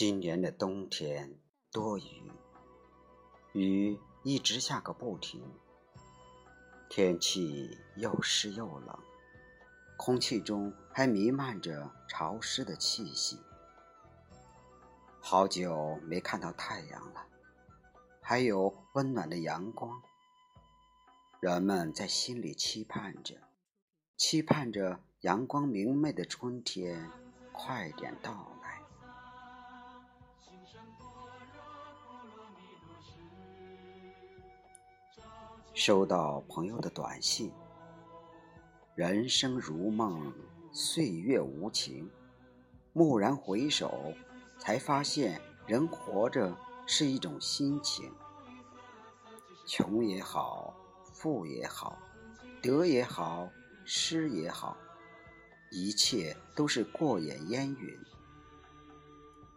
今年的冬天多雨，雨一直下个不停，天气又湿又冷，空气中还弥漫着潮湿的气息。好久没看到太阳了，还有温暖的阳光，人们在心里期盼着，期盼着阳光明媚的春天快点到。收到朋友的短信：“人生如梦，岁月无情。蓦然回首，才发现人活着是一种心情。穷也好，富也好，得也好，失也好，一切都是过眼烟云。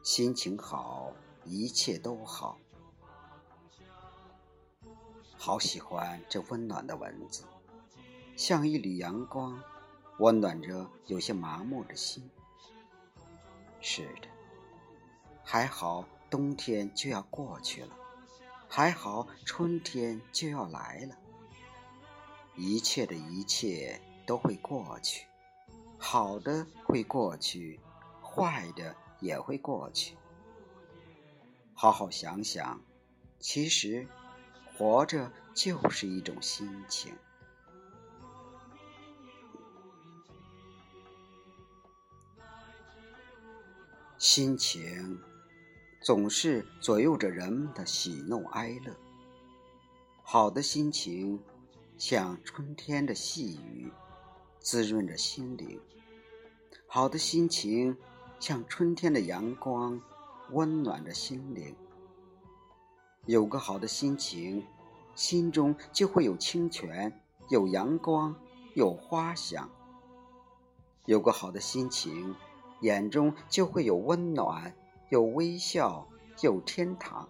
心情好，一切都好。”好喜欢这温暖的文字，像一缕阳光，温暖着有些麻木的心。是的，还好冬天就要过去了，还好春天就要来了。一切的一切都会过去，好的会过去，坏的也会过去。好好想想，其实。活着就是一种心情，心情总是左右着人们的喜怒哀乐。好的心情像春天的细雨，滋润着心灵；好的心情像春天的阳光，温暖着心灵。有个好的心情，心中就会有清泉，有阳光，有花香。有个好的心情，眼中就会有温暖，有微笑，有天堂。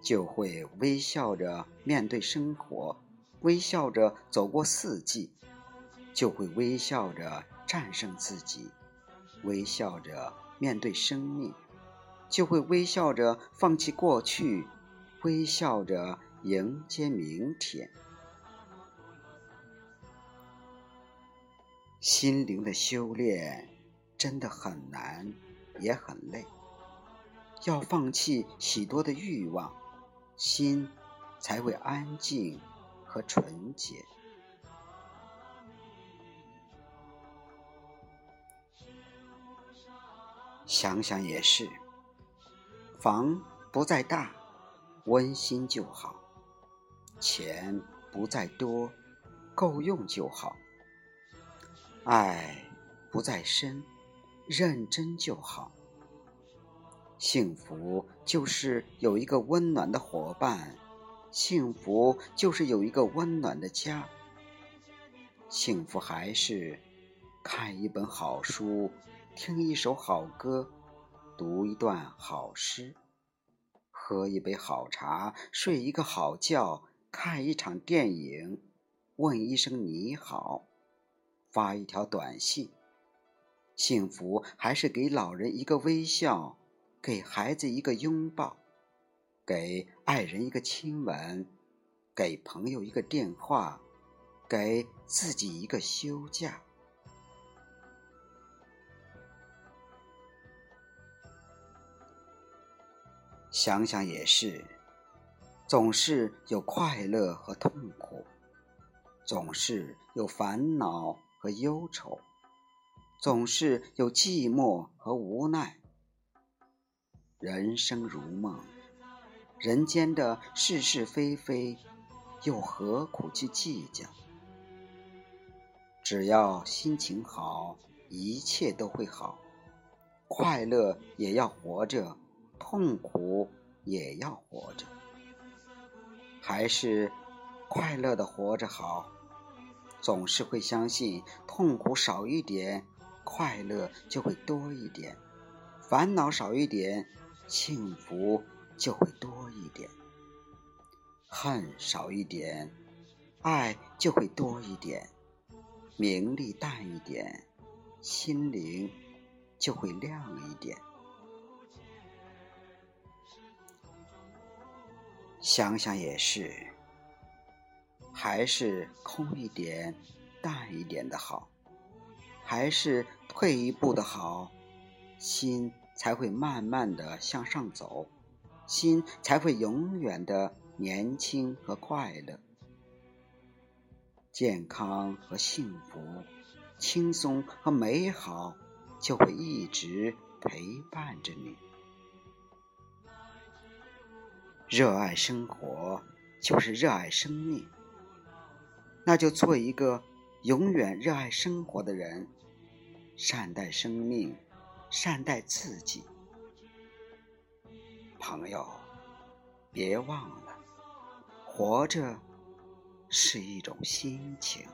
就会微笑着面对生活，微笑着走过四季，就会微笑着战胜自己，微笑着面对生命。就会微笑着放弃过去，微笑着迎接明天。心灵的修炼真的很难，也很累。要放弃许多的欲望，心才会安静和纯洁。想想也是。房不再大，温馨就好；钱不再多，够用就好；爱不再深，认真就好。幸福就是有一个温暖的伙伴，幸福就是有一个温暖的家。幸福还是看一本好书，听一首好歌。读一段好诗，喝一杯好茶，睡一个好觉，看一场电影，问一声你好，发一条短信。幸福还是给老人一个微笑，给孩子一个拥抱，给爱人一个亲吻，给朋友一个电话，给自己一个休假。想想也是，总是有快乐和痛苦，总是有烦恼和忧愁，总是有寂寞和无奈。人生如梦，人间的是是非非，又何苦去计较？只要心情好，一切都会好。快乐也要活着。痛苦也要活着，还是快乐的活着好。总是会相信，痛苦少一点，快乐就会多一点；烦恼少一点，幸福就会多一点；恨少一点，爱就会多一点；名利淡一点，心灵就会亮一点。想想也是，还是空一点、淡一点的好，还是退一步的好，心才会慢慢的向上走，心才会永远的年轻和快乐，健康和幸福，轻松和美好，就会一直陪伴着你。热爱生活就是热爱生命，那就做一个永远热爱生活的人，善待生命，善待自己。朋友，别忘了，活着是一种心情。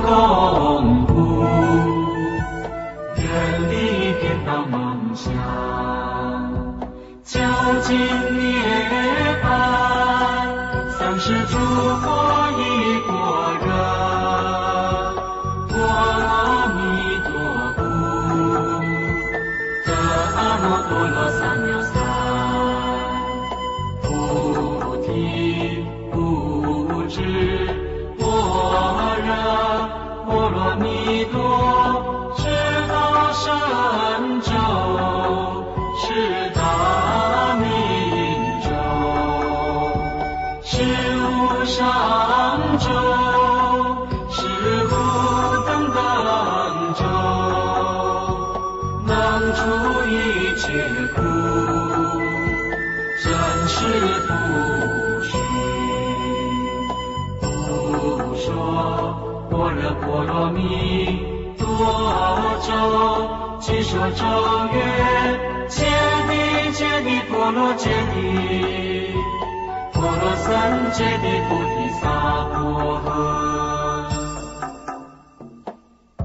功夫，远离颠倒梦想，究竟涅槃，三世诸佛已般若，波罗蜜多故，得阿耨多罗三藐三，除一切苦，真实不虚，不说。般若波罗蜜多咒，即说咒曰：揭谛揭谛波罗揭谛，波罗僧揭谛菩提萨婆诃。